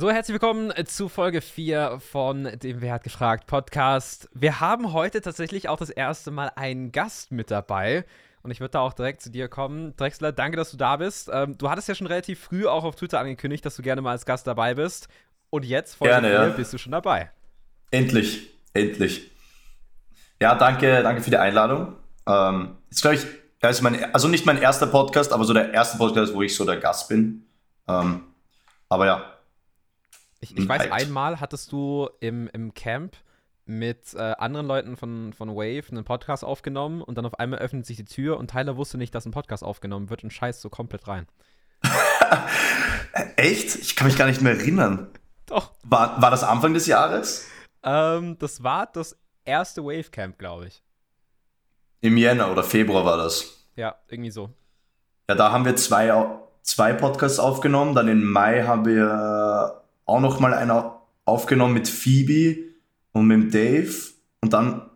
So, herzlich willkommen zu Folge 4 von dem Wer hat gefragt Podcast. Wir haben heute tatsächlich auch das erste Mal einen Gast mit dabei. Und ich würde da auch direkt zu dir kommen. Drexler, danke, dass du da bist. Ähm, du hattest ja schon relativ früh auch auf Twitter angekündigt, dass du gerne mal als Gast dabei bist. Und jetzt, Folge gerne, 4, ja. bist du schon dabei. Endlich, endlich. Ja, danke, danke für die Einladung. Ähm, ist, glaube ich, ist mein, also nicht mein erster Podcast, aber so der erste Podcast, wo ich so der Gast bin. Ähm, aber ja, ich, ich weiß, einmal hattest du im, im Camp mit äh, anderen Leuten von, von Wave einen Podcast aufgenommen und dann auf einmal öffnet sich die Tür und Tyler wusste nicht, dass ein Podcast aufgenommen wird und scheißt so komplett rein. Echt? Ich kann mich gar nicht mehr erinnern. Doch. War, war das Anfang des Jahres? Ähm, das war das erste Wave Camp, glaube ich. Im Jänner oder Februar war das. Ja, irgendwie so. Ja, da haben wir zwei, zwei Podcasts aufgenommen. Dann im Mai haben wir auch noch mal einer aufgenommen mit Phoebe und mit Dave. Und dann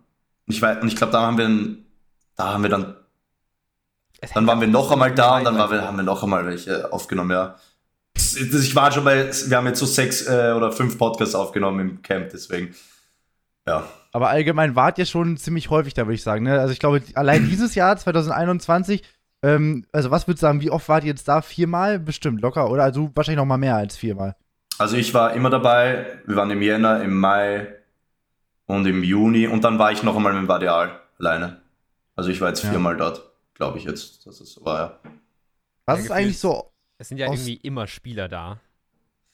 ich weiß und ich glaube da haben wir da haben wir dann dann waren wir noch einmal da und dann wir, haben wir noch einmal welche aufgenommen ja. Ich war schon bei wir haben jetzt so sechs äh, oder fünf Podcasts aufgenommen im Camp deswegen ja. Aber allgemein wart ihr schon ziemlich häufig da würde ich sagen ne? also ich glaube allein dieses Jahr 2021 ähm, also was würdest du sagen wie oft wart ihr jetzt da? Viermal? Bestimmt locker oder? Also wahrscheinlich noch mal mehr als viermal also ich war immer dabei. Wir waren im Jänner, im Mai und im Juni und dann war ich noch einmal mit dem Vadial alleine. Also ich war jetzt viermal dort, glaube ich jetzt, dass es so war, ja. Was ja, ist eigentlich so? Es sind ja irgendwie immer Spieler da.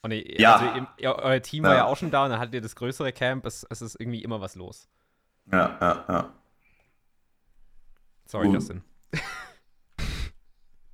Und ihr, ja. Also ihr, euer Team ja. war ja auch schon da und dann hattet ihr das größere Camp. Es, es ist irgendwie immer was los. Ja, ja, ja. Sorry. Justin.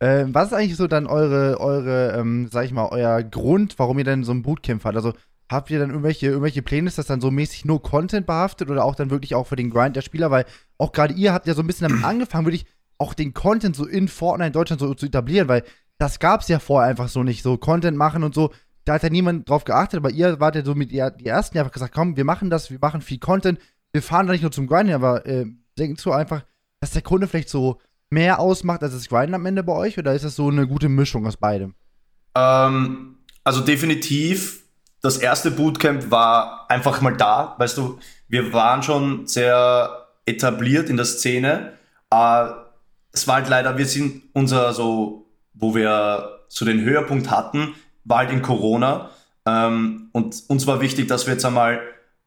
Ähm, was ist eigentlich so dann eure, eure, ähm, sag ich mal, euer Grund, warum ihr denn so ein Bootcamp habt? Also habt ihr dann irgendwelche, irgendwelche Pläne, ist das dann so mäßig nur Content behaftet oder auch dann wirklich auch für den Grind der Spieler? Weil auch gerade ihr habt ja so ein bisschen damit angefangen, wirklich auch den Content so in Fortnite in Deutschland so zu etablieren, weil das gab es ja vorher einfach so nicht, so Content machen und so. Da hat ja niemand drauf geachtet, aber ihr wart ja so mit ihr, die ersten, die einfach gesagt, komm, wir machen das, wir machen viel Content, wir fahren da nicht nur zum Grinden, aber äh, denkst du einfach, dass der Kunde vielleicht so mehr ausmacht als das Grinden am Ende bei euch? Oder ist das so eine gute Mischung aus beidem? Ähm, also definitiv, das erste Bootcamp war einfach mal da. Weißt du, wir waren schon sehr etabliert in der Szene. Äh, es war halt leider, wir sind unser so, wo wir so den Höhepunkt hatten, war halt in Corona. Ähm, und uns war wichtig, dass wir jetzt einmal,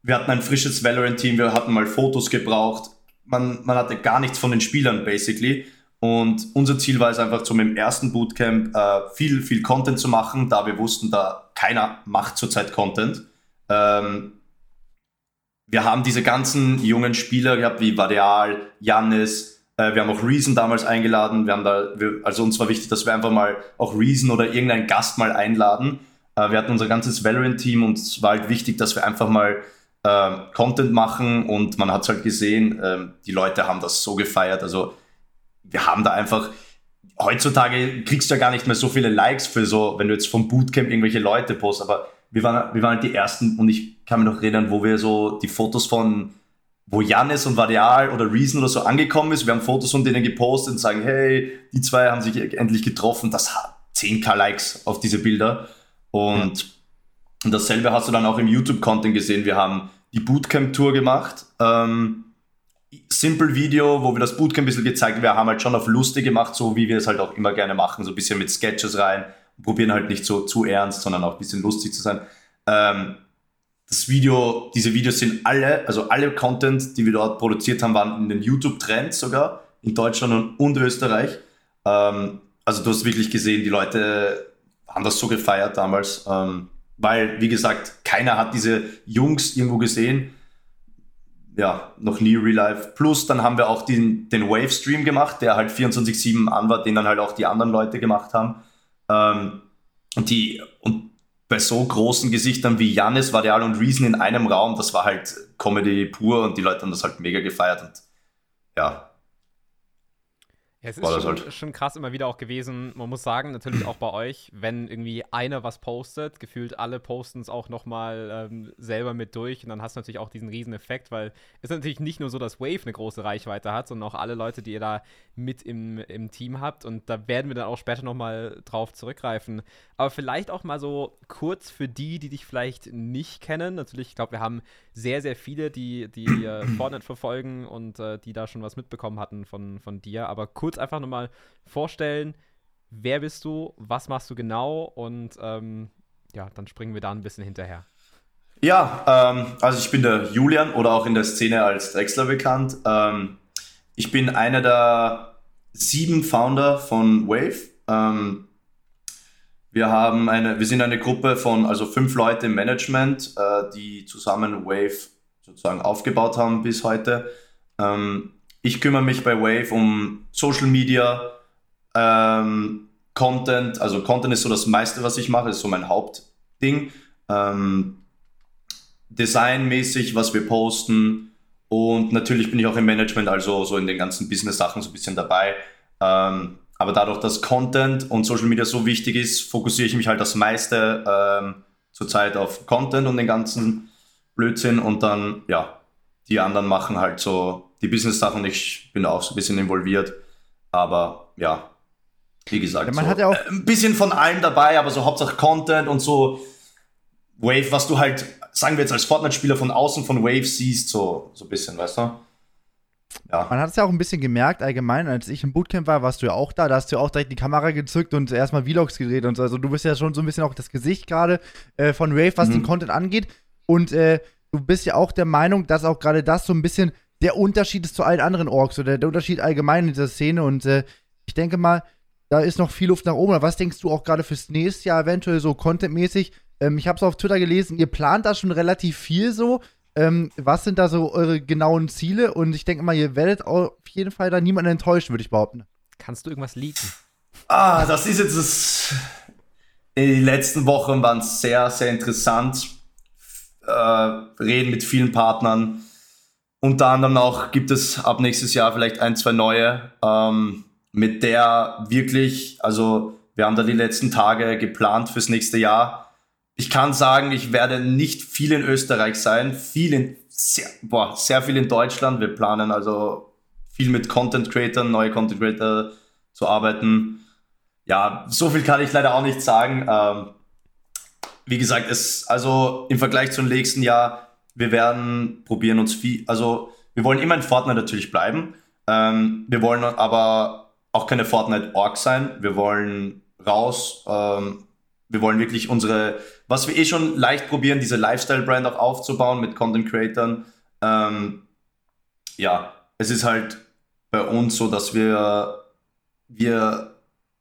wir hatten ein frisches Valorant-Team, wir hatten mal Fotos gebraucht. Man, man hatte gar nichts von den Spielern, basically. Und unser Ziel war es einfach, zum im ersten Bootcamp äh, viel, viel Content zu machen, da wir wussten, da keiner macht zurzeit Content. Ähm, wir haben diese ganzen jungen Spieler gehabt, wie Vadeal, Jannis, äh, wir haben auch Reason damals eingeladen. Wir haben da, wir, also uns war wichtig, dass wir einfach mal auch Reason oder irgendeinen Gast mal einladen. Äh, wir hatten unser ganzes Valorant-Team und es war halt wichtig, dass wir einfach mal äh, Content machen und man hat es halt gesehen, ähm, die Leute haben das so gefeiert. Also wir haben da einfach, heutzutage kriegst du ja gar nicht mehr so viele Likes für so, wenn du jetzt vom Bootcamp irgendwelche Leute postest, aber wir waren, wir waren halt die Ersten und ich kann mich noch erinnern, wo wir so die Fotos von, wo Janis und Varial oder Reason oder so angekommen ist, wir haben Fotos von denen gepostet und sagen, hey, die zwei haben sich endlich getroffen, das hat 10k Likes auf diese Bilder. Und, und dasselbe hast du dann auch im YouTube-Content gesehen, wir haben die Bootcamp-Tour gemacht, ähm, Simple Video, wo wir das Bootcamp ein bisschen gezeigt haben. Wir haben halt schon auf lustig gemacht, so wie wir es halt auch immer gerne machen, so ein bisschen mit Sketches rein probieren halt nicht so zu ernst, sondern auch ein bisschen lustig zu sein. Ähm, das Video, diese Videos sind alle, also alle Content, die wir dort produziert haben, waren in den YouTube-Trends sogar, in Deutschland und, und Österreich. Ähm, also du hast wirklich gesehen, die Leute haben das so gefeiert damals, ähm, weil, wie gesagt, keiner hat diese Jungs irgendwo gesehen ja, noch nie Real Life. Plus dann haben wir auch den, den Wave-Stream gemacht, der halt 24-7 an war, den dann halt auch die anderen Leute gemacht haben. Ähm, und die, und bei so großen Gesichtern wie Janis, Varial und Reason in einem Raum, das war halt Comedy pur und die Leute haben das halt mega gefeiert und ja. Es ist schon, halt. schon, krass immer wieder auch gewesen. Man muss sagen, natürlich auch bei euch, wenn irgendwie einer was postet, gefühlt alle posten es auch nochmal ähm, selber mit durch und dann hast du natürlich auch diesen riesen Effekt, weil es natürlich nicht nur so, dass Wave eine große Reichweite hat, sondern auch alle Leute, die ihr da mit im, im Team habt und da werden wir dann auch später nochmal drauf zurückgreifen. Aber vielleicht auch mal so kurz für die, die dich vielleicht nicht kennen. Natürlich, ich glaube, wir haben sehr, sehr viele, die, die Fortnite verfolgen und äh, die da schon was mitbekommen hatten von, von dir, aber kurz kurz einfach nochmal vorstellen, wer bist du, was machst du genau und ähm, ja, dann springen wir da ein bisschen hinterher. Ja, ähm, also ich bin der Julian oder auch in der Szene als Drexler bekannt. Ähm, ich bin einer der sieben Founder von Wave. Ähm, wir haben eine, wir sind eine Gruppe von also fünf Leute im Management, äh, die zusammen Wave sozusagen aufgebaut haben bis heute. Ähm, ich kümmere mich bei Wave um Social Media, ähm, Content. Also Content ist so das meiste, was ich mache, ist so mein Hauptding. Ähm, Designmäßig, was wir posten. Und natürlich bin ich auch im Management, also so in den ganzen Business-Sachen so ein bisschen dabei. Ähm, aber dadurch, dass Content und Social Media so wichtig ist, fokussiere ich mich halt das meiste ähm, zurzeit auf Content und den ganzen Blödsinn. Und dann, ja, die anderen machen halt so die Business-Sachen, ich bin auch so ein bisschen involviert. Aber ja, wie gesagt, ja, man so, hat ja auch ein bisschen von allem dabei, aber so Hauptsache Content und so Wave, was du halt, sagen wir jetzt als Fortnite-Spieler von außen von Wave siehst, so, so ein bisschen, weißt du? Ja. Man hat es ja auch ein bisschen gemerkt, allgemein, als ich im Bootcamp war, warst du ja auch da, da hast du ja auch direkt die Kamera gezückt und erstmal Vlogs gedreht und so. Also du bist ja schon so ein bisschen auch das Gesicht gerade äh, von Wave, was mhm. den Content angeht. Und äh, du bist ja auch der Meinung, dass auch gerade das so ein bisschen der Unterschied ist zu allen anderen Orks oder der Unterschied allgemein in dieser Szene. Und äh, ich denke mal, da ist noch viel Luft nach oben. Was denkst du auch gerade fürs nächste Jahr eventuell so contentmäßig? Ähm, ich habe es auf Twitter gelesen, ihr plant da schon relativ viel so. Ähm, was sind da so eure genauen Ziele? Und ich denke mal, ihr werdet auf jeden Fall da niemanden enttäuschen, würde ich behaupten. Kannst du irgendwas leaken? Ah, das ist jetzt das. Die letzten Wochen waren sehr, sehr interessant. Äh, reden mit vielen Partnern unter anderem auch gibt es ab nächstes Jahr vielleicht ein, zwei neue, ähm, mit der wirklich, also wir haben da die letzten Tage geplant fürs nächste Jahr. Ich kann sagen, ich werde nicht viel in Österreich sein, viel in, sehr, boah, sehr viel in Deutschland. Wir planen also viel mit Content Creators, neue Content Creator zu arbeiten. Ja, so viel kann ich leider auch nicht sagen. Ähm, wie gesagt, es, also im Vergleich zum nächsten Jahr wir werden probieren uns viel, also wir wollen immer in Fortnite natürlich bleiben. Ähm, wir wollen aber auch keine Fortnite-Org sein. Wir wollen raus. Ähm, wir wollen wirklich unsere, was wir eh schon leicht probieren, diese Lifestyle-Brand auch aufzubauen mit Content-Creatern. Ähm, ja, es ist halt bei uns so, dass wir, wir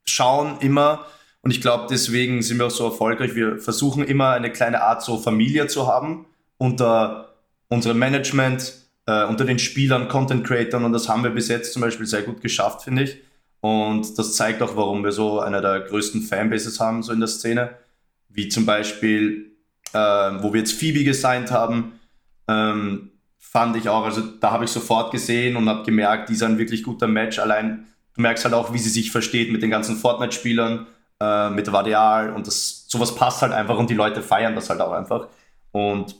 schauen immer, und ich glaube, deswegen sind wir auch so erfolgreich. Wir versuchen immer eine kleine Art so Familie zu haben unter unserem Management, äh, unter den Spielern, Content Creatern und das haben wir bis jetzt zum Beispiel sehr gut geschafft, finde ich. Und das zeigt auch, warum wir so einer der größten Fanbases haben, so in der Szene. Wie zum Beispiel, äh, wo wir jetzt Phoebe gesigned haben, ähm, fand ich auch, also da habe ich sofort gesehen und habe gemerkt, die ist ein wirklich guter Match. Allein, du merkst halt auch, wie sie sich versteht mit den ganzen Fortnite-Spielern, äh, mit Vadial und das, sowas passt halt einfach und die Leute feiern das halt auch einfach. Und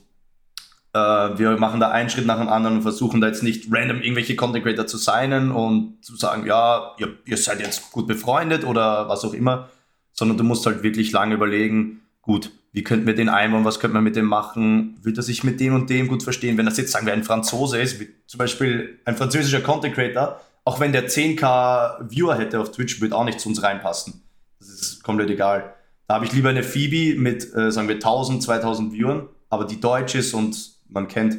äh, wir machen da einen Schritt nach dem anderen und versuchen da jetzt nicht random irgendwelche Content Creator zu signen und zu sagen, ja, ihr, ihr seid jetzt gut befreundet oder was auch immer, sondern du musst halt wirklich lange überlegen, gut, wie könnten wir den einbauen, was könnte man mit dem machen, wird er sich mit dem und dem gut verstehen, wenn das jetzt, sagen wir, ein Franzose ist, wie zum Beispiel ein französischer Content Creator, auch wenn der 10k Viewer hätte auf Twitch, würde auch nicht zu uns reinpassen. Das ist komplett egal. Da habe ich lieber eine Phoebe mit, äh, sagen wir, 1000, 2000 Viewern, aber die deutsch ist und man kennt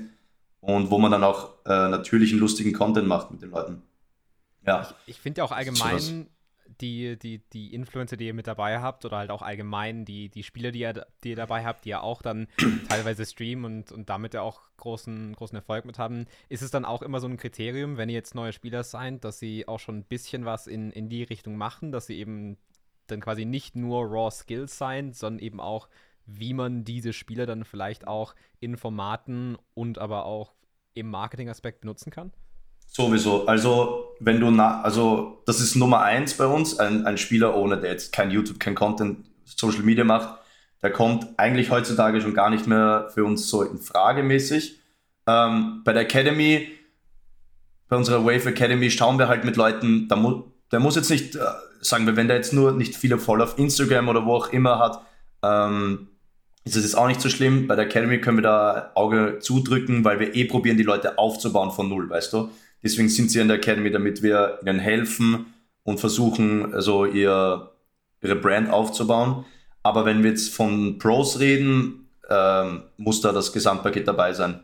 und wo man dann auch äh, natürlichen, lustigen Content macht mit den Leuten. Ja. Ich, ich finde ja auch allgemein die, die, die Influencer, die ihr mit dabei habt, oder halt auch allgemein die, die Spieler, die ihr, die ihr dabei habt, die ja auch dann teilweise streamen und, und damit ja auch großen, großen Erfolg mit haben, ist es dann auch immer so ein Kriterium, wenn ihr jetzt neue Spieler seid, dass sie auch schon ein bisschen was in, in die Richtung machen, dass sie eben dann quasi nicht nur Raw Skills sein, sondern eben auch wie man diese Spiele dann vielleicht auch in Formaten und aber auch im Marketing-Aspekt benutzen kann? Sowieso. Also, wenn du, na, also, das ist Nummer eins bei uns, ein, ein Spieler ohne, der jetzt kein YouTube, kein Content, Social Media macht, der kommt eigentlich heutzutage schon gar nicht mehr für uns so in Frage mäßig. Ähm, bei der Academy, bei unserer Wave Academy schauen wir halt mit Leuten, da mu der muss jetzt nicht, äh, sagen wir, wenn der jetzt nur nicht viele Follower auf Instagram oder wo auch immer hat, ähm, ist es jetzt auch nicht so schlimm. Bei der Academy können wir da Auge zudrücken, weil wir eh probieren, die Leute aufzubauen von null, weißt du? Deswegen sind sie in der Academy, damit wir ihnen helfen und versuchen, also ihr, ihre Brand aufzubauen. Aber wenn wir jetzt von Pros reden, ähm, muss da das Gesamtpaket dabei sein.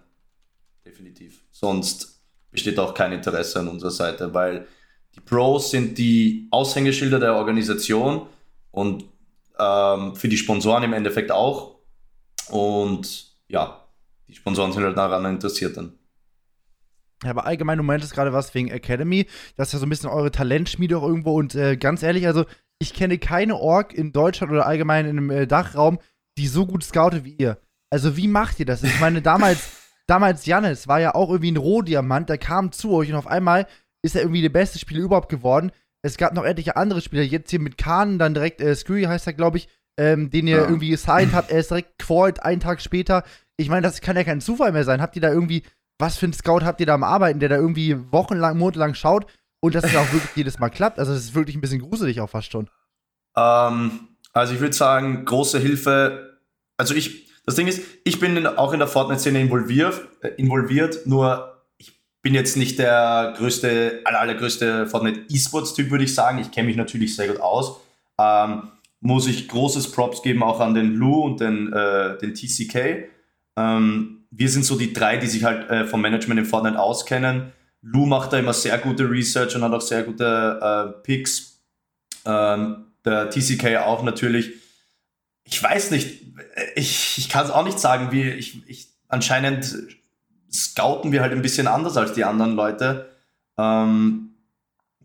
Definitiv. Sonst besteht auch kein Interesse an unserer Seite, weil die Pros sind die Aushängeschilder der Organisation und ähm, für die Sponsoren im Endeffekt auch. Und ja, die Sponsoren sind halt daran interessiert dann. Ja, aber allgemein, du meintest gerade was wegen Academy. Das ist ja so ein bisschen eure Talentschmiede auch irgendwo. Und äh, ganz ehrlich, also ich kenne keine Org in Deutschland oder allgemein in einem äh, Dachraum, die so gut scoutet wie ihr. Also wie macht ihr das? Ich meine, damals, damals Jannis war ja auch irgendwie ein Rohdiamant, der kam zu euch und auf einmal ist er irgendwie der beste Spieler überhaupt geworden. Es gab noch etliche andere Spieler, jetzt hier mit Kahn, dann direkt, äh, Screwy heißt er, glaube ich, ähm, den ihr ja. irgendwie gesigned habt, er ist direkt qualt, einen Tag später. Ich meine, das kann ja kein Zufall mehr sein. Habt ihr da irgendwie, was für einen Scout habt ihr da am Arbeiten, der da irgendwie wochenlang, monatelang schaut und dass es auch wirklich jedes Mal klappt? Also, das ist wirklich ein bisschen gruselig auch fast schon. Ähm, also, ich würde sagen, große Hilfe. Also, ich, das Ding ist, ich bin in, auch in der Fortnite-Szene involviert, äh, involviert, nur ich bin jetzt nicht der größte, aller, allergrößte Fortnite-E-Sports-Typ, würde ich sagen. Ich kenne mich natürlich sehr gut aus. Ähm, muss ich großes Props geben auch an den Lou und den, äh, den TCK. Ähm, wir sind so die drei, die sich halt äh, vom Management in Fortnite auskennen. Lou macht da immer sehr gute Research und hat auch sehr gute äh, Picks. Ähm, der TCK auch natürlich. Ich weiß nicht, ich, ich kann es auch nicht sagen, wie ich, ich anscheinend scouten wir halt ein bisschen anders als die anderen Leute. Ähm,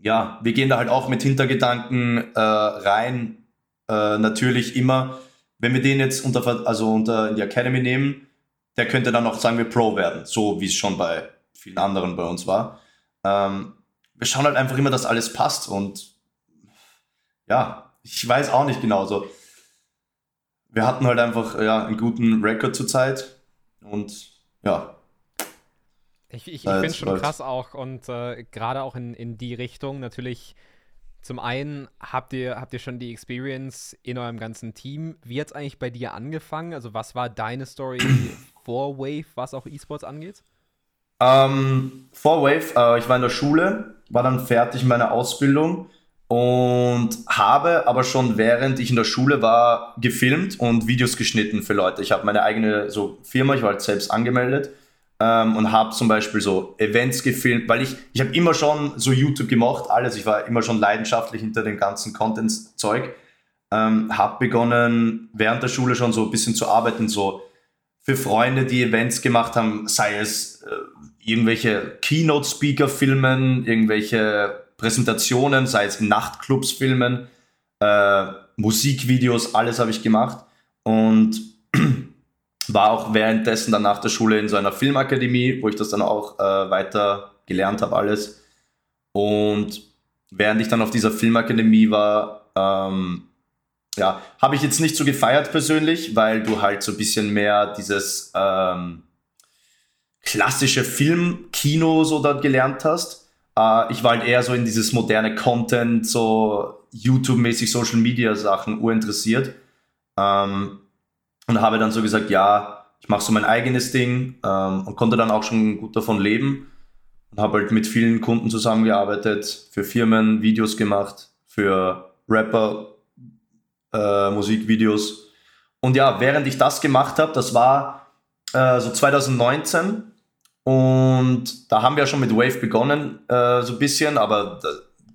ja, wir gehen da halt auch mit Hintergedanken äh, rein, äh, natürlich immer, wenn wir den jetzt unter, also unter in die Academy nehmen, der könnte dann auch, sagen wir, Pro werden, so wie es schon bei vielen anderen bei uns war. Ähm, wir schauen halt einfach immer, dass alles passt und ja, ich weiß auch nicht genau so. Wir hatten halt einfach ja, einen guten Rekord zur Zeit und ja. Ich, ich, ich finde es schon krass auch und äh, gerade auch in, in die Richtung natürlich zum einen habt ihr, habt ihr schon die Experience in eurem ganzen Team. Wie hat es eigentlich bei dir angefangen? Also, was war deine Story vor Wave, was auch E-Sports angeht? Ähm, vor Wave, äh, ich war in der Schule, war dann fertig mit meiner Ausbildung und habe aber schon während ich in der Schule war gefilmt und Videos geschnitten für Leute. Ich habe meine eigene so Firma, ich war halt selbst angemeldet ähm, und habe zum Beispiel so Events gefilmt, weil ich, ich habe immer schon so YouTube gemacht, alles. Ich war immer schon leidenschaftlich hinter dem ganzen Content-Zeug. Ähm, habe begonnen, während der Schule schon so ein bisschen zu arbeiten, so für Freunde, die Events gemacht haben, sei es äh, irgendwelche Keynote-Speaker filmen, irgendwelche Präsentationen, sei es Nachtclubs filmen, äh, Musikvideos, alles habe ich gemacht. Und war auch währenddessen dann nach der Schule in so einer Filmakademie, wo ich das dann auch äh, weiter gelernt habe, alles. Und während ich dann auf dieser Filmakademie war, ähm, ja, habe ich jetzt nicht so gefeiert persönlich, weil du halt so ein bisschen mehr dieses ähm, klassische Filmkino so dort gelernt hast. Äh, ich war halt eher so in dieses moderne Content, so YouTube-mäßig Social Media Sachen urinteressiert. Ähm, und habe dann so gesagt, ja, ich mache so mein eigenes Ding ähm, und konnte dann auch schon gut davon leben und habe halt mit vielen Kunden zusammengearbeitet, für Firmen Videos gemacht, für Rapper äh, Musikvideos. Und ja, während ich das gemacht habe, das war äh, so 2019 und da haben wir schon mit Wave begonnen, äh, so ein bisschen, aber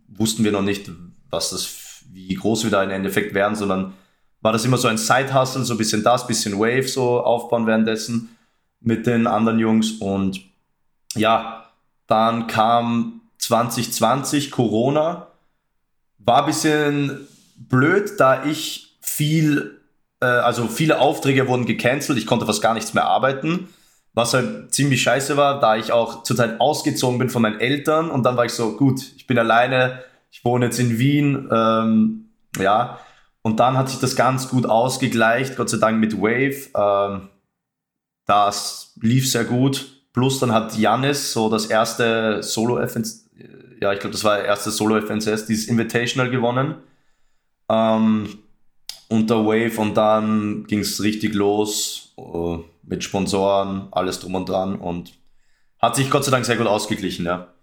wussten wir noch nicht, was das, wie groß wir da im Endeffekt werden, sondern war das immer so ein Side-Hustle, so ein bisschen das, bisschen Wave so aufbauen währenddessen mit den anderen Jungs. Und ja, dann kam 2020 Corona. War ein bisschen blöd, da ich viel, äh, also viele Aufträge wurden gecancelt. Ich konnte fast gar nichts mehr arbeiten. was halt ziemlich scheiße war, da ich auch zurzeit ausgezogen bin von meinen Eltern und dann war ich so, gut, ich bin alleine, ich wohne jetzt in Wien, ähm, ja, und dann hat sich das ganz gut ausgegleicht, Gott sei Dank mit Wave, ähm, das lief sehr gut, plus dann hat Janis so das erste Solo-FNCS, ja, ich glaube, das war erste Solo-FNCS, dieses Invitational gewonnen, ähm, unter Wave und dann ging es richtig los, uh, mit Sponsoren, alles drum und dran und hat sich Gott sei Dank sehr gut ausgeglichen, ja.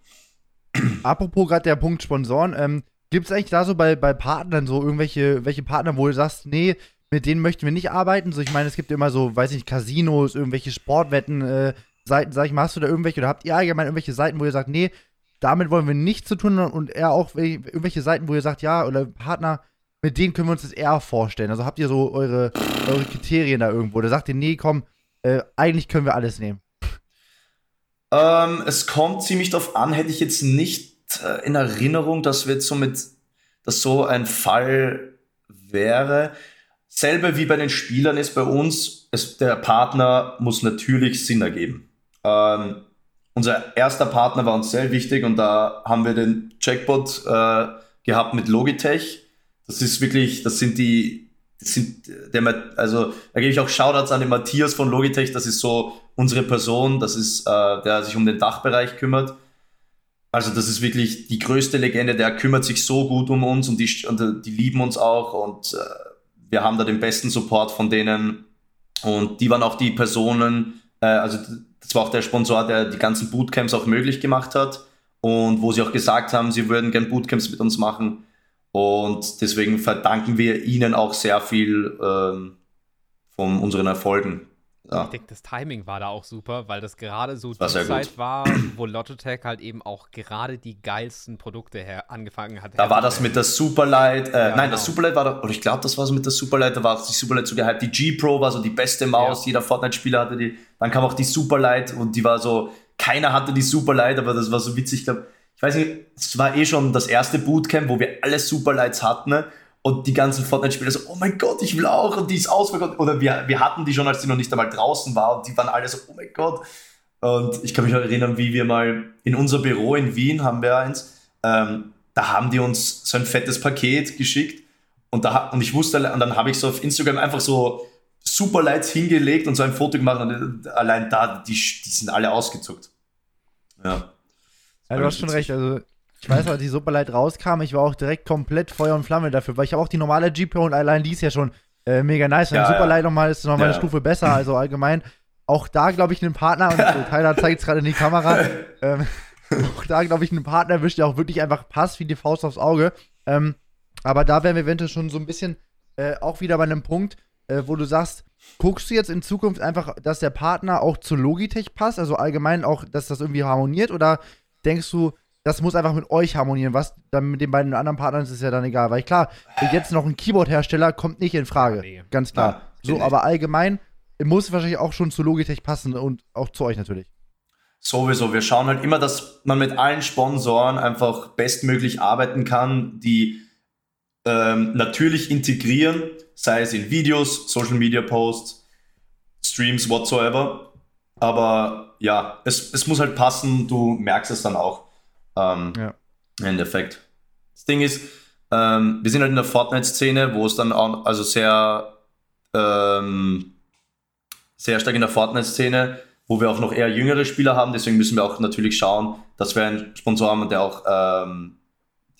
Apropos gerade der Punkt Sponsoren, ähm, gibt es eigentlich da so bei, bei Partnern so irgendwelche welche Partner, wo du sagst, nee, mit denen möchten wir nicht arbeiten? So, ich meine, es gibt immer so, weiß nicht, Casinos, irgendwelche Sportwetten, äh, Seiten, sag ich mal, hast du da irgendwelche oder habt ihr allgemein irgendwelche Seiten, wo ihr sagt, nee, damit wollen wir nichts zu tun und eher auch irgendwelche Seiten, wo ihr sagt, ja, oder Partner, mit denen können wir uns das eher vorstellen. Also habt ihr so eure, eure Kriterien da irgendwo? Oder sagt ihr, nee, komm, äh, eigentlich können wir alles nehmen? Ähm, es kommt ziemlich darauf an, hätte ich jetzt nicht in Erinnerung, dass wir jetzt so mit, dass so ein Fall wäre. Selbe wie bei den Spielern ist bei uns, es, der Partner muss natürlich Sinn ergeben. Ähm, unser erster Partner war uns sehr wichtig und da haben wir den Jackpot äh, gehabt mit Logitech. Das ist wirklich, das sind die, das sind der, also da gebe ich auch Shoutouts an den Matthias von Logitech, das ist so unsere Person, das ist, äh, der sich um den Dachbereich kümmert. Also das ist wirklich die größte Legende, der kümmert sich so gut um uns und die, und die lieben uns auch und äh, wir haben da den besten Support von denen und die waren auch die Personen, äh, also das war auch der Sponsor, der die ganzen Bootcamps auch möglich gemacht hat und wo sie auch gesagt haben, sie würden gern Bootcamps mit uns machen. Und deswegen verdanken wir ihnen auch sehr viel ähm, von unseren Erfolgen. Ja. Ich denke, das Timing war da auch super, weil das gerade so das die Zeit war, wo Logitech halt eben auch gerade die geilsten Produkte her angefangen hat. Da war das mit der Superlight, äh, ja, nein, genau. das Superlight war da, oder ich glaube, das war so mit der Superlight, da war die Superlight so gehypt. Die G Pro war so die beste Maus, ja. jeder Fortnite-Spieler hatte die. Dann kam auch die Superlight und die war so, keiner hatte die Superlight, aber das war so witzig. Ich glaube, ich weiß nicht, es war eh schon das erste Bootcamp, wo wir alle Superlights hatten. Ne? Und die ganzen Fortnite-Spieler so, oh mein Gott, ich will auch und die ist ausverkauft. Oder wir, wir hatten die schon, als die noch nicht einmal draußen war und die waren alle so, oh mein Gott. Und ich kann mich auch erinnern, wie wir mal in unser Büro in Wien haben wir eins, ähm, da haben die uns so ein fettes Paket geschickt und, da, und ich wusste, und dann habe ich so auf Instagram einfach so Superlights hingelegt und so ein Foto gemacht und allein da, die, die sind alle ausgezuckt. Ja. Ja, du hast schon recht. Also, ich weiß, als die Superlight rauskam, ich war auch direkt komplett Feuer und Flamme dafür, weil ich habe auch die normale GPO und allein die ist ja schon äh, mega nice. Und ja, Superlight ja. nochmal ist nochmal ja. eine Stufe besser, also allgemein. Auch da, glaube ich, einen Partner, und Tyler zeigt es gerade in die Kamera, ähm, auch da, glaube ich, einen Partner erwischt, der auch wirklich einfach passt wie die Faust aufs Auge. Ähm, aber da wären wir eventuell schon so ein bisschen äh, auch wieder bei einem Punkt, äh, wo du sagst, guckst du jetzt in Zukunft einfach, dass der Partner auch zu Logitech passt, also allgemein auch, dass das irgendwie harmoniert oder denkst du, das muss einfach mit euch harmonieren. Was dann mit den beiden anderen Partnern ist, ist ja dann egal. Weil klar, jetzt noch ein Keyboard-Hersteller kommt nicht in Frage. Nee. Ganz klar. Ja, so, aber allgemein muss wahrscheinlich auch schon zu Logitech passen und auch zu euch natürlich. Sowieso. Wir schauen halt immer, dass man mit allen Sponsoren einfach bestmöglich arbeiten kann, die ähm, natürlich integrieren, sei es in Videos, Social Media Posts, Streams, whatsoever. Aber ja, es, es muss halt passen, du merkst es dann auch. Ähm, ja. Im Endeffekt. Das Ding ist, ähm, wir sind halt in der Fortnite-Szene, wo es dann auch, also sehr, ähm, sehr stark in der Fortnite-Szene, wo wir auch noch eher jüngere Spieler haben, deswegen müssen wir auch natürlich schauen, dass wir einen Sponsor haben, der auch ähm,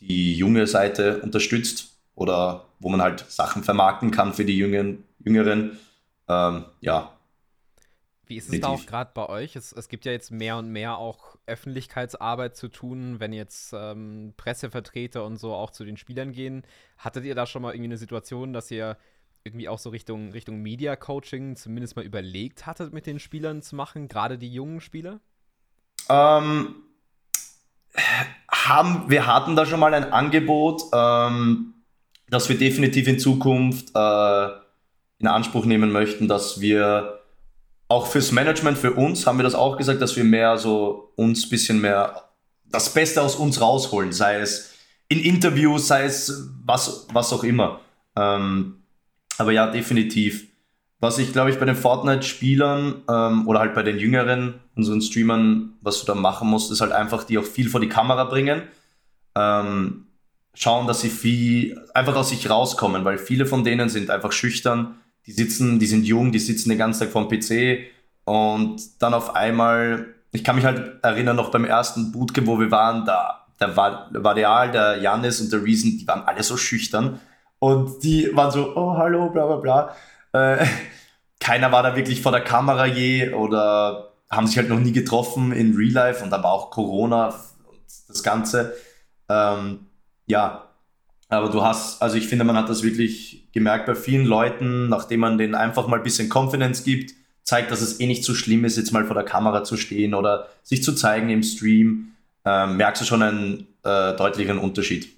die junge Seite unterstützt oder wo man halt Sachen vermarkten kann für die Jüngeren. Jüngeren. Ähm, ja, wie ist es Definitiv. da auch gerade bei euch? Es, es, gibt ja jetzt mehr und mehr auch Öffentlichkeitsarbeit zu tun, wenn jetzt ähm, Pressevertreter und so auch zu den Spielern gehen. Hattet ihr da schon mal irgendwie eine Situation, dass ihr irgendwie auch so Richtung, Richtung Media Coaching zumindest mal überlegt hattet, mit den Spielern zu machen, gerade die jungen Spieler? Ähm, haben, wir hatten da schon mal ein Angebot, ähm, das wir definitiv in Zukunft äh, in Anspruch nehmen möchten, dass wir auch fürs Management, für uns haben wir das auch gesagt, dass wir mehr so uns bisschen mehr das Beste aus uns rausholen, sei es in Interviews, sei es was, was auch immer. Ähm, aber ja, definitiv. was ich, glaube ich, bei den Fortnite-Spielern ähm, oder halt bei den jüngeren, unseren Streamern, was du da machen musst, ist halt einfach, die auch viel vor die Kamera bringen. Ähm, schauen, dass sie viel einfach aus sich rauskommen, weil viele von denen sind einfach schüchtern. Die sitzen, die sind jung, die sitzen den ganzen Tag vorm PC und dann auf einmal, ich kann mich halt erinnern, noch beim ersten Bootcamp, wo wir waren, da, der Vadeal, der Janis und der Reason, die waren alle so schüchtern und die waren so, oh, hallo, bla bla bla. Äh, keiner war da wirklich vor der Kamera je oder haben sich halt noch nie getroffen in Real Life und dann war auch Corona und das Ganze. Ähm, ja, aber du hast, also ich finde, man hat das wirklich gemerkt bei vielen Leuten, nachdem man denen einfach mal ein bisschen Confidence gibt, zeigt, dass es eh nicht so schlimm ist, jetzt mal vor der Kamera zu stehen oder sich zu zeigen im Stream, ähm, merkst du schon einen äh, deutlichen Unterschied.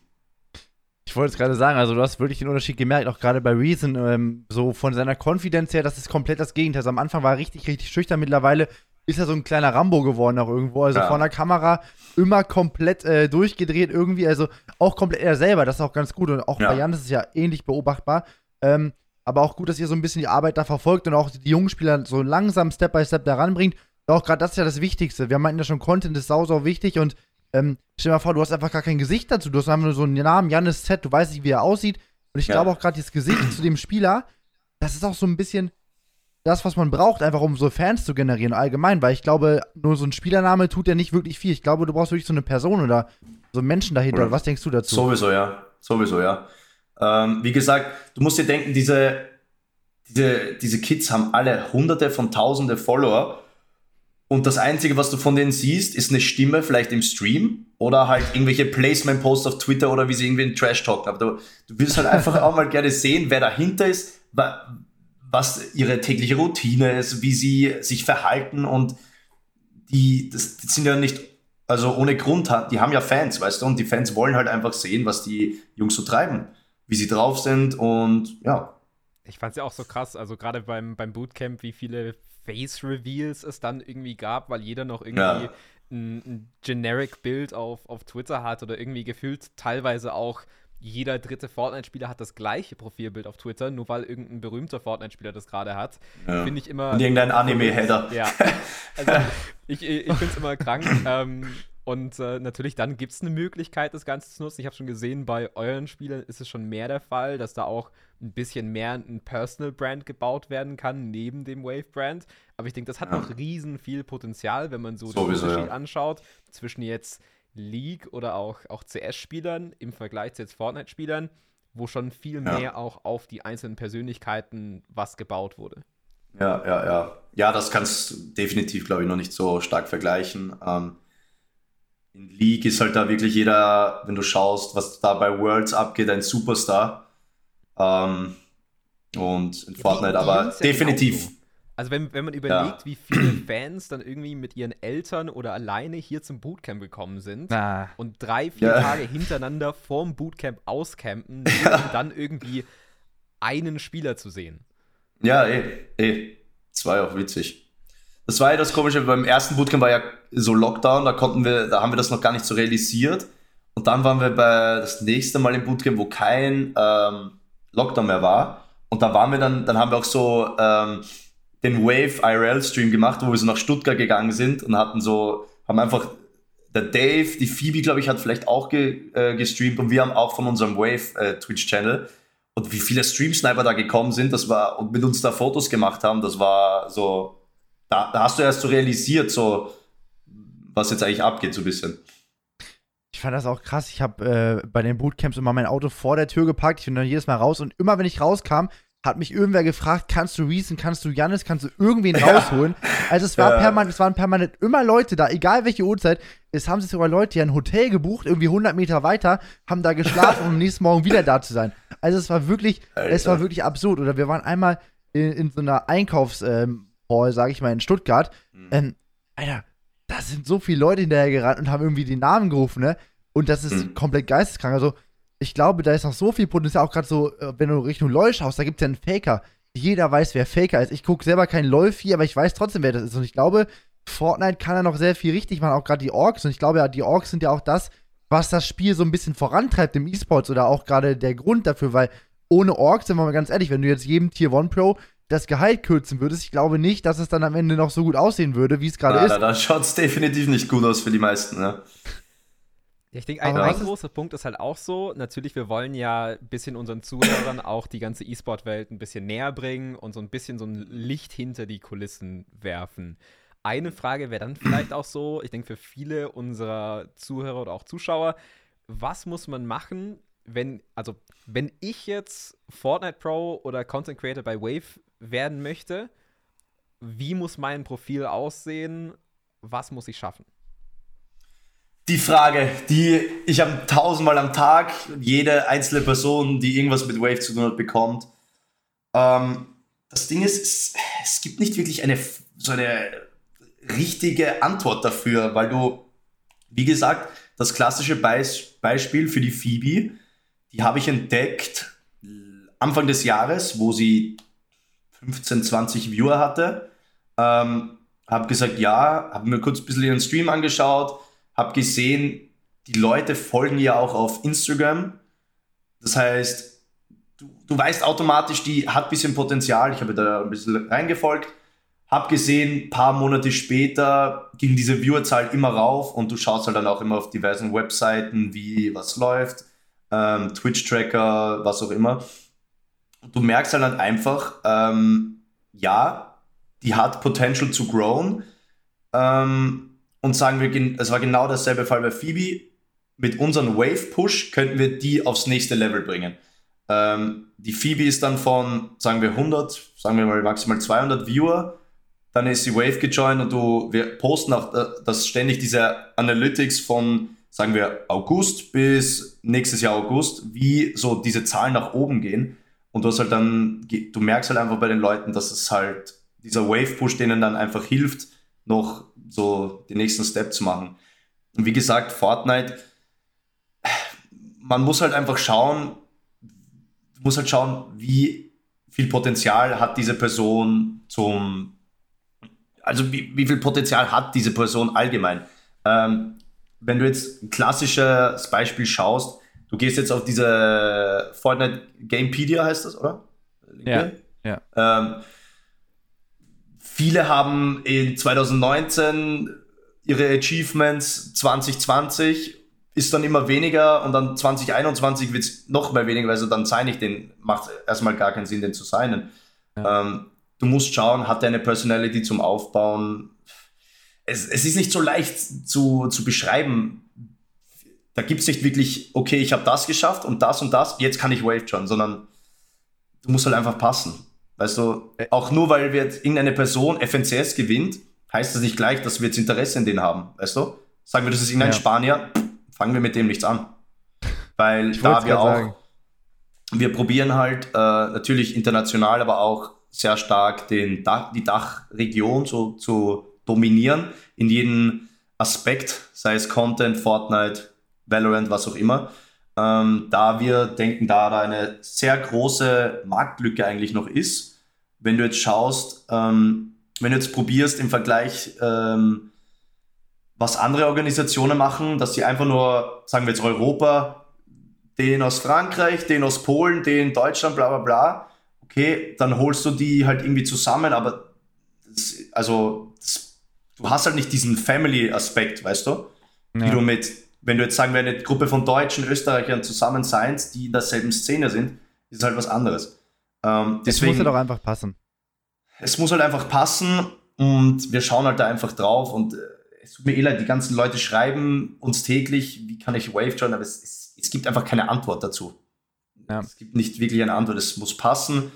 Ich wollte es gerade sagen, also du hast wirklich den Unterschied gemerkt, auch gerade bei Reason, ähm, so von seiner Konfidenz her, das ist komplett das Gegenteil. Also am Anfang war er richtig, richtig schüchtern, mittlerweile ist er so ein kleiner Rambo geworden auch irgendwo. Also ja. vor der Kamera immer komplett äh, durchgedreht irgendwie, also auch komplett er selber, das ist auch ganz gut. Und auch ja. bei Jan ist es ja ähnlich beobachtbar. Ähm, aber auch gut, dass ihr so ein bisschen die Arbeit da verfolgt und auch die jungen Spieler so langsam Step by Step da ranbringt. Auch gerade das ist ja das Wichtigste. Wir meinten ja schon, Content ist sau, sau wichtig und ähm, stell dir mal vor, du hast einfach gar kein Gesicht dazu. Du hast einfach nur so einen Namen, Janis Z, du weißt nicht, wie er aussieht. Und ich ja. glaube auch gerade das Gesicht zu dem Spieler, das ist auch so ein bisschen das, was man braucht, einfach um so Fans zu generieren, allgemein, weil ich glaube, nur so ein Spielername tut ja nicht wirklich viel. Ich glaube, du brauchst wirklich so eine Person oder so einen Menschen dahinter. Oder was denkst du dazu? Sowieso, ja. Sowieso, ja. Ähm, wie gesagt, du musst dir denken, diese, diese, diese Kids haben alle hunderte von tausende Follower und das Einzige, was du von denen siehst, ist eine Stimme, vielleicht im Stream oder halt irgendwelche Placement-Posts auf Twitter oder wie sie irgendwie in Trash talken. Aber du, du willst halt einfach auch mal gerne sehen, wer dahinter ist, was ihre tägliche Routine ist, wie sie sich verhalten und die, das, das sind ja nicht, also ohne Grund, die haben ja Fans, weißt du, und die Fans wollen halt einfach sehen, was die Jungs so treiben, wie sie drauf sind und ja. Ich fand es ja auch so krass, also gerade beim, beim Bootcamp, wie viele Face-Reveals es dann irgendwie gab, weil jeder noch irgendwie ja. ein, ein Generic-Bild auf, auf Twitter hat oder irgendwie gefühlt teilweise auch jeder dritte Fortnite-Spieler hat das gleiche Profilbild auf Twitter, nur weil irgendein berühmter Fortnite-Spieler das gerade hat. Ja. Finde ich immer. Und irgendein Anime-Header. Ja. Also, ich, ich finde es immer krank. ähm, und äh, natürlich dann gibt es eine Möglichkeit, das Ganze zu nutzen. Ich habe schon gesehen, bei euren Spielern ist es schon mehr der Fall, dass da auch ein bisschen mehr ein Personal Brand gebaut werden kann, neben dem Wave Brand. Aber ich denke, das hat ja. noch riesen viel Potenzial, wenn man so Sowieso, den Unterschied ja. anschaut zwischen jetzt League oder auch, auch CS-Spielern im Vergleich zu jetzt Fortnite-Spielern, wo schon viel mehr ja. auch auf die einzelnen Persönlichkeiten was gebaut wurde. Ja, ja, ja. Ja, das kannst du definitiv, glaube ich, noch nicht so stark vergleichen. Ähm, in League ist halt da wirklich jeder, wenn du schaust, was da bei Worlds abgeht, ein Superstar. Ähm, und in Fortnite, aber definitiv. Also wenn, wenn man überlegt, ja. wie viele Fans dann irgendwie mit ihren Eltern oder alleine hier zum Bootcamp gekommen sind ah. und drei, vier ja. Tage hintereinander vorm Bootcamp auscampen, um dann irgendwie einen Spieler zu sehen. Ja, eh, eh. Das war ja auch witzig. Das war ja das Komische, beim ersten Bootcamp war ja so Lockdown, da konnten wir, da haben wir das noch gar nicht so realisiert. Und dann waren wir bei das nächste Mal im Bootcamp, wo kein ähm, Lockdown mehr war. Und da waren wir dann, dann haben wir auch so ähm, den Wave IRL Stream gemacht, wo wir so nach Stuttgart gegangen sind und hatten so, haben einfach der Dave, die Phoebe, glaube ich, hat vielleicht auch ge, äh, gestreamt und wir haben auch von unserem Wave äh, Twitch Channel und wie viele Stream-Sniper da gekommen sind, das war und mit uns da Fotos gemacht haben, das war so, da, da hast du erst so realisiert, so was jetzt eigentlich abgeht, so ein bisschen. Ich fand das auch krass. Ich habe äh, bei den Bootcamps immer mein Auto vor der Tür geparkt. Ich bin dann jedes Mal raus und immer, wenn ich rauskam, hat mich irgendwer gefragt, kannst du Reason, kannst du Janis, kannst du irgendwen ja. rausholen? Also es war ja. permanent, es waren permanent immer Leute da, egal welche Uhrzeit. Es haben sich sogar Leute hier ein Hotel gebucht, irgendwie 100 Meter weiter, haben da geschlafen, um am nächsten Morgen wieder da zu sein. Also es war wirklich, Alter. es war wirklich absurd. Oder wir waren einmal in, in so einer Einkaufshall, ähm, sag ich mal, in Stuttgart. Mhm. Ähm, Alter, da sind so viele Leute hinterher gerannt und haben irgendwie den Namen gerufen, ne? Und das ist mhm. komplett geisteskrank. Also ich glaube, da ist noch so viel Potenzial, auch gerade so, äh, wenn du Richtung LOL schaust, da gibt es ja einen Faker. Jeder weiß, wer Faker ist. Ich gucke selber keinen LOL 4, aber ich weiß trotzdem, wer das ist. Und ich glaube, Fortnite kann da noch sehr viel richtig machen, auch gerade die Orks. Und ich glaube ja, die Orks sind ja auch das, was das Spiel so ein bisschen vorantreibt im E-Sports oder auch gerade der Grund dafür, weil ohne Orks, sind wir mal ganz ehrlich, wenn du jetzt jedem Tier 1 Pro das Gehalt kürzen würdest, ich glaube nicht, dass es dann am Ende noch so gut aussehen würde, wie es gerade ist. Da, da schaut es definitiv nicht gut aus für die meisten, ne? Ich denke, ein, ein großer Punkt ist halt auch so, natürlich, wir wollen ja ein bisschen unseren Zuhörern auch die ganze E-Sport-Welt ein bisschen näher bringen und so ein bisschen so ein Licht hinter die Kulissen werfen. Eine Frage wäre dann vielleicht auch so, ich denke für viele unserer Zuhörer oder auch Zuschauer, was muss man machen, wenn, also wenn ich jetzt Fortnite Pro oder Content Creator bei Wave werden möchte, wie muss mein Profil aussehen? Was muss ich schaffen? Die Frage, die ich am tausendmal am Tag, jede einzelne Person, die irgendwas mit Wave zu tun hat, bekommt. Ähm, das Ding ist, es, es, gibt nicht wirklich eine so eine richtige Antwort dafür, weil du, wie gesagt, das klassische Beis Beispiel für die Phoebe, die habe ich entdeckt Anfang des Jahres, wo sie 15, 20 Viewer hatte. Ähm, habe gesagt, ja, habe mir kurz ein bisschen ihren Stream angeschaut, habe gesehen, die Leute folgen ja auch auf Instagram. Das heißt, du, du weißt automatisch, die hat ein bisschen Potenzial. Ich habe da ein bisschen reingefolgt. Hab gesehen, paar Monate später ging diese Viewerzahl immer rauf und du schaust halt dann auch immer auf diversen Webseiten, wie was läuft, ähm, Twitch-Tracker, was auch immer. Und du merkst halt dann einfach, ähm, ja, die hat Potential zu growen. Ähm, und sagen wir, es war genau dasselbe Fall bei Phoebe. Mit unserem Wave-Push könnten wir die aufs nächste Level bringen. Ähm, die Phoebe ist dann von, sagen wir 100, sagen wir mal maximal 200 Viewer, dann ist die Wave gejoint und du, wir posten auch äh, das ständig diese Analytics von, sagen wir August bis nächstes Jahr August, wie so diese Zahlen nach oben gehen. Und du hast halt dann, du merkst halt einfach bei den Leuten, dass es halt dieser Wave-Push denen dann einfach hilft, noch so den nächsten Step zu machen. Und wie gesagt, Fortnite, man muss halt einfach schauen, muss halt schauen, wie viel Potenzial hat diese Person zum, also wie, wie viel Potenzial hat diese Person allgemein. Ähm, wenn du jetzt ein klassisches Beispiel schaust, du gehst jetzt auf diese Fortnite Gamepedia heißt das, oder? Ja. ja. Ähm, Viele haben in 2019 ihre Achievements 2020 ist dann immer weniger und dann 2021 wird es noch mehr weniger, also dann sein ich den, macht erstmal gar keinen Sinn, den zu signen. Ja. Ähm, du musst schauen, hat er eine Personality zum Aufbauen? Es, es ist nicht so leicht zu, zu beschreiben. Da gibt es nicht wirklich, okay, ich habe das geschafft und das und das, jetzt kann ich Wave schon, sondern du musst halt einfach passen. Äh. auch nur weil wir jetzt irgendeine Person FNCS gewinnt, heißt das nicht gleich, dass wir jetzt Interesse in denen haben. Weißt du? Sagen wir, das ist irgendein ja. Spanier, fangen wir mit dem nichts an. Weil da wir auch, sagen. wir probieren halt äh, natürlich international, aber auch sehr stark den Dach, die Dachregion so zu dominieren in jedem Aspekt, sei es Content, Fortnite, Valorant, was auch immer. Ähm, da wir denken, da da eine sehr große Marktlücke eigentlich noch ist. Wenn du jetzt schaust, ähm, wenn du jetzt probierst im Vergleich, ähm, was andere Organisationen machen, dass sie einfach nur, sagen wir jetzt Europa, den aus Frankreich, den aus Polen, den Deutschland, bla bla bla, okay, dann holst du die halt irgendwie zusammen, aber das, also das, du hast halt nicht diesen Family-Aspekt, weißt du? Ja. Wie du mit wenn du jetzt sagen wir eine Gruppe von Deutschen, Österreichern zusammen seinst, die in derselben Szene sind, ist es halt was anderes. Ähm, deswegen, es muss halt auch einfach passen. Es muss halt einfach passen und wir schauen halt da einfach drauf und äh, es tut mir eh leid, die ganzen Leute schreiben uns täglich, wie kann ich Wave joinen, aber es, es, es gibt einfach keine Antwort dazu. Ja. Es gibt nicht wirklich eine Antwort, es muss passen.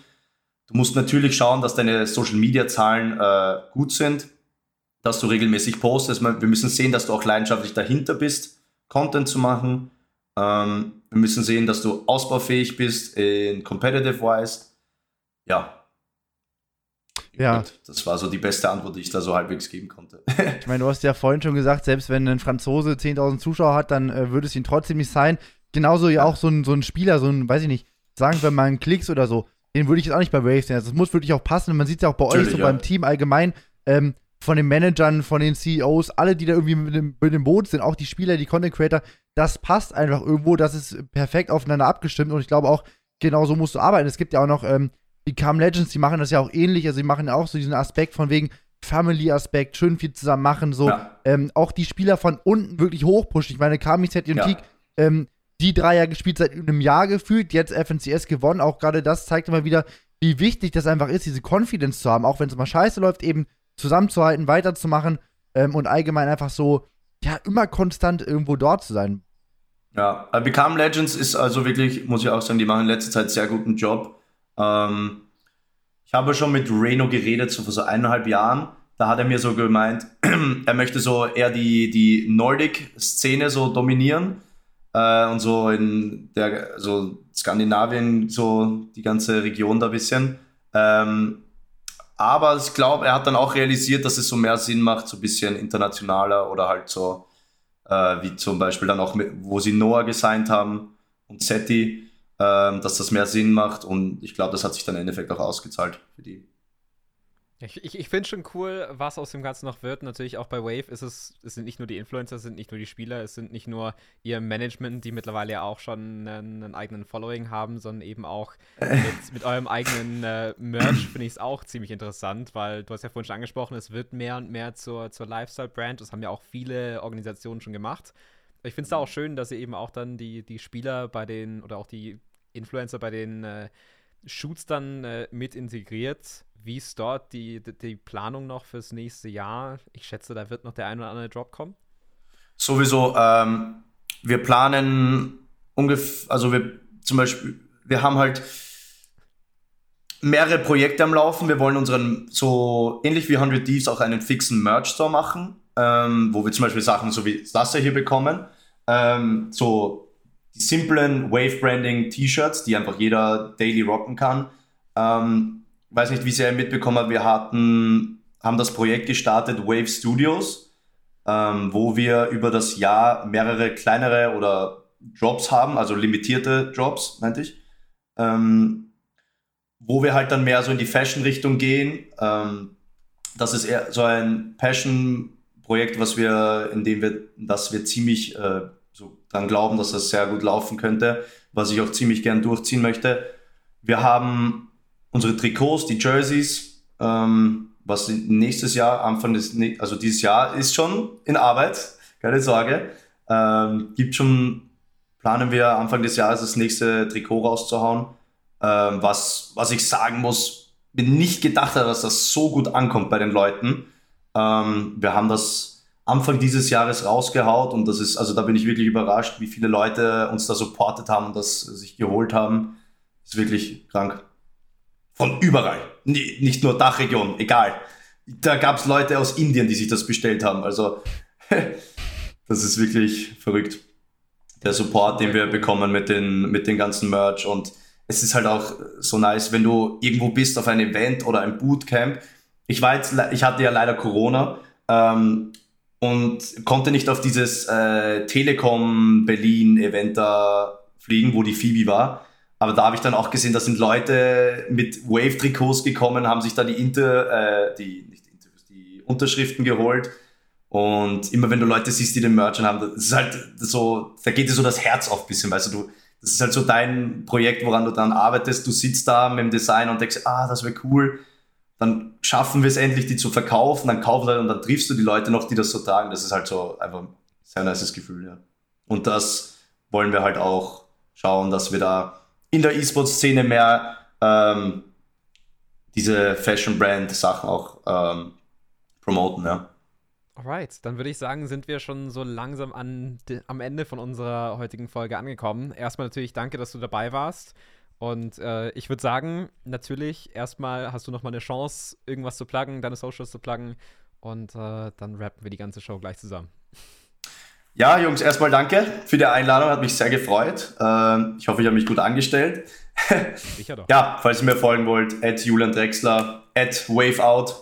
Du musst natürlich schauen, dass deine Social Media Zahlen äh, gut sind, dass du regelmäßig postest. Wir müssen sehen, dass du auch leidenschaftlich dahinter bist Content zu machen. Ähm, wir müssen sehen, dass du ausbaufähig bist in Competitive-Wise. Ja. Ja. Gut, das war so die beste Antwort, die ich da so halbwegs geben konnte. ich meine, du hast ja vorhin schon gesagt, selbst wenn ein Franzose 10.000 Zuschauer hat, dann äh, würde es ihn trotzdem nicht sein. Genauso ja auch so ein, so ein Spieler, so ein, weiß ich nicht, sagen wir mal einen Klicks oder so, den würde ich jetzt auch nicht bei Waves sehen. Also, das muss wirklich auch passen. Und man sieht es ja auch bei Natürlich, euch, so ja. beim Team allgemein. Ähm, von den Managern, von den CEOs, alle, die da irgendwie mit dem, mit dem Boot sind, auch die Spieler, die Content Creator, das passt einfach irgendwo, das ist perfekt aufeinander abgestimmt und ich glaube auch, genau so musst du arbeiten. Es gibt ja auch noch ähm, Become Legends, die machen das ja auch ähnlich, also die machen ja auch so diesen Aspekt von wegen Family-Aspekt, schön viel zusammen machen, so Ja. ähm, auch die Spieler von unten wirklich hochpushen. Ich meine, Kami, Seti und Ja. Teak, ähm, die drei ja gespielt seit einem Jahr gefühlt, jetzt FNCS gewonnen, auch gerade das zeigt immer wieder, wie wichtig das einfach ist, diese Confidence zu haben, auch wenn es mal scheiße läuft, eben zusammenzuhalten, weiterzumachen ähm, und allgemein einfach so, ja, immer konstant irgendwo dort zu sein. Ja, Become Legends ist also wirklich, muss ich auch sagen, die machen in letzter Zeit sehr guten Job. Ähm, ich habe schon mit Reno geredet, so vor so eineinhalb Jahren. Da hat er mir so gemeint, er möchte so eher die, die Nordic-Szene so dominieren äh, und so in der, so Skandinavien, so die ganze Region da ein bisschen. Ähm, aber ich glaube, er hat dann auch realisiert, dass es so mehr Sinn macht, so ein bisschen internationaler oder halt so äh, wie zum Beispiel dann auch, mit, wo sie Noah gesigned haben und Seti, ähm, dass das mehr Sinn macht und ich glaube, das hat sich dann im Endeffekt auch ausgezahlt für die. Ich, ich, ich finde schon cool, was aus dem Ganzen noch wird. Natürlich auch bei Wave ist es, es sind nicht nur die Influencer, es sind nicht nur die Spieler, es sind nicht nur ihr Management, die mittlerweile ja auch schon einen, einen eigenen Following haben, sondern eben auch mit, mit eurem eigenen äh, Merch finde ich es auch ziemlich interessant, weil du hast ja vorhin schon angesprochen, es wird mehr und mehr zur, zur Lifestyle-Brand. Das haben ja auch viele Organisationen schon gemacht. Ich finde es da auch schön, dass ihr eben auch dann die, die Spieler bei den oder auch die Influencer bei den äh, Shoots dann äh, mit integriert. Wie ist dort die, die, die Planung noch fürs nächste Jahr? Ich schätze, da wird noch der ein oder andere Drop kommen. Sowieso, ähm, wir planen ungefähr, also wir zum Beispiel, wir haben halt mehrere Projekte am Laufen. Wir wollen unseren, so ähnlich wie 100 Thieves, auch einen fixen Merch-Store machen, ähm, wo wir zum Beispiel Sachen so wie das hier bekommen. Ähm, so die simplen Wave-Branding-T-Shirts, die einfach jeder daily rocken kann. Ähm, weiß nicht, wie sehr ihr mitbekommen habt, wir hatten, haben das Projekt gestartet, Wave Studios, ähm, wo wir über das Jahr mehrere kleinere oder Drops haben, also limitierte Drops, meinte ich. Ähm, wo wir halt dann mehr so in die Fashion-Richtung gehen. Ähm, das ist eher so ein Passion-Projekt, was wir, in dem wir, dass wir ziemlich äh, so dran glauben, dass das sehr gut laufen könnte, was ich auch ziemlich gern durchziehen möchte. Wir haben unsere Trikots, die Jerseys, ähm, was nächstes Jahr, Anfang des, also dieses Jahr ist schon in Arbeit, keine Sorge. Ähm, gibt schon, planen wir Anfang des Jahres das nächste Trikot rauszuhauen. Ähm, was, was ich sagen muss, mir nicht gedacht habe, dass das so gut ankommt bei den Leuten. Ähm, wir haben das Anfang dieses Jahres rausgehaut und das ist, also da bin ich wirklich überrascht, wie viele Leute uns da supportet haben und das sich geholt haben. Ist wirklich krank. Von überall. Ni- Nicht nur Dachregion, egal. Da gab es Leute aus Indien, die sich das bestellt haben. Also, das ist wirklich verrückt. Der Support, den wir bekommen mit den, mit den ganzen Merch und es ist halt auch so nice, wenn du irgendwo bist auf einem Event oder ein Bootcamp. Ich war jetzt, ich hatte ja leider Corona ähm, und konnte nicht auf dieses äh, Telekom Berlin Event da fliegen, wo die Phoebe war. Aber da habe ich dann auch gesehen, da sind Leute mit Wave-Trikots gekommen, haben sich da die, Inter, äh, die, nicht Interviews, die Unterschriften geholt. Und immer wenn du Leute siehst, die den Merch haben, das ist halt so, da geht dir so das Herz auf ein bisschen, weißt du, du, das ist halt so dein Projekt, woran du dann arbeitest. Du sitzt da mit dem Design und denkst, ah, das wäre cool. Dann schaffen wir es endlich, die zu verkaufen, dann kaufen Leute und dann triffst du die Leute noch, die das so tragen. Das ist halt so einfach ein sehr nices Gefühl, ja. Und das wollen wir halt auch schauen, dass wir da in der E-Sport-Szene mehr ähm, diese Fashion-Brand-Sachen auch ähm, promoten, ja. Alright, dann würde ich sagen, sind wir schon so langsam an, am Ende von unserer heutigen Folge angekommen. Erstmal natürlich danke, dass du dabei warst. Und äh, ich würde sagen, natürlich, erstmal hast du nochmal eine Chance, irgendwas zu pluggen, deine Socials zu pluggen. Und äh, dann rappen wir die ganze Show gleich zusammen. Ja, Jungs, erstmal danke für die Einladung, hat mich sehr gefreut. Ähm, ich hoffe, ich habe mich gut angestellt. Sicher doch. Ja, falls ihr mir folgen wollt, at Julian Drexler, at WaveOut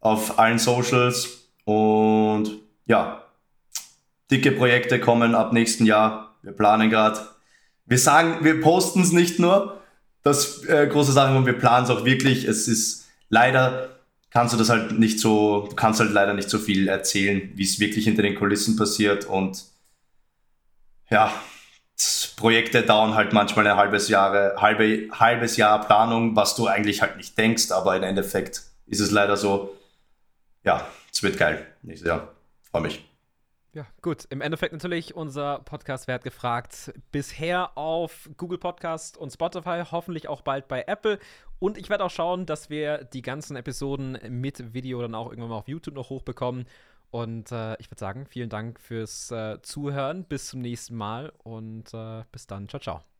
auf allen Socials. Und ja, dicke Projekte kommen ab nächsten Jahr. Wir planen gerade. Wir sagen, wir posten es nicht nur, das äh, große Sachen, und wir planen es auch wirklich. Es ist leider, kannst du das halt nicht so, du kannst halt leider nicht so viel erzählen, wie es wirklich hinter den Kulissen passiert. Und ja, Projekte dauern halt manchmal ein halbes Jahr, halbe, halbes Jahr Planung, was du eigentlich halt nicht denkst, aber im Endeffekt ist es leider so. Ja, es wird geil nächstes Jahr. Freue mich. Ja, gut. Im Endeffekt natürlich unser Podcast wird gefragt. Bisher auf Google Podcast und Spotify, hoffentlich auch bald bei Apple. Und ich werde auch schauen, dass wir die ganzen Episoden mit Video dann auch irgendwann mal auf YouTube noch hochbekommen. Und äh, ich würde sagen, vielen Dank fürs äh, Zuhören. Bis zum nächsten Mal und äh, bis dann. Ciao, ciao.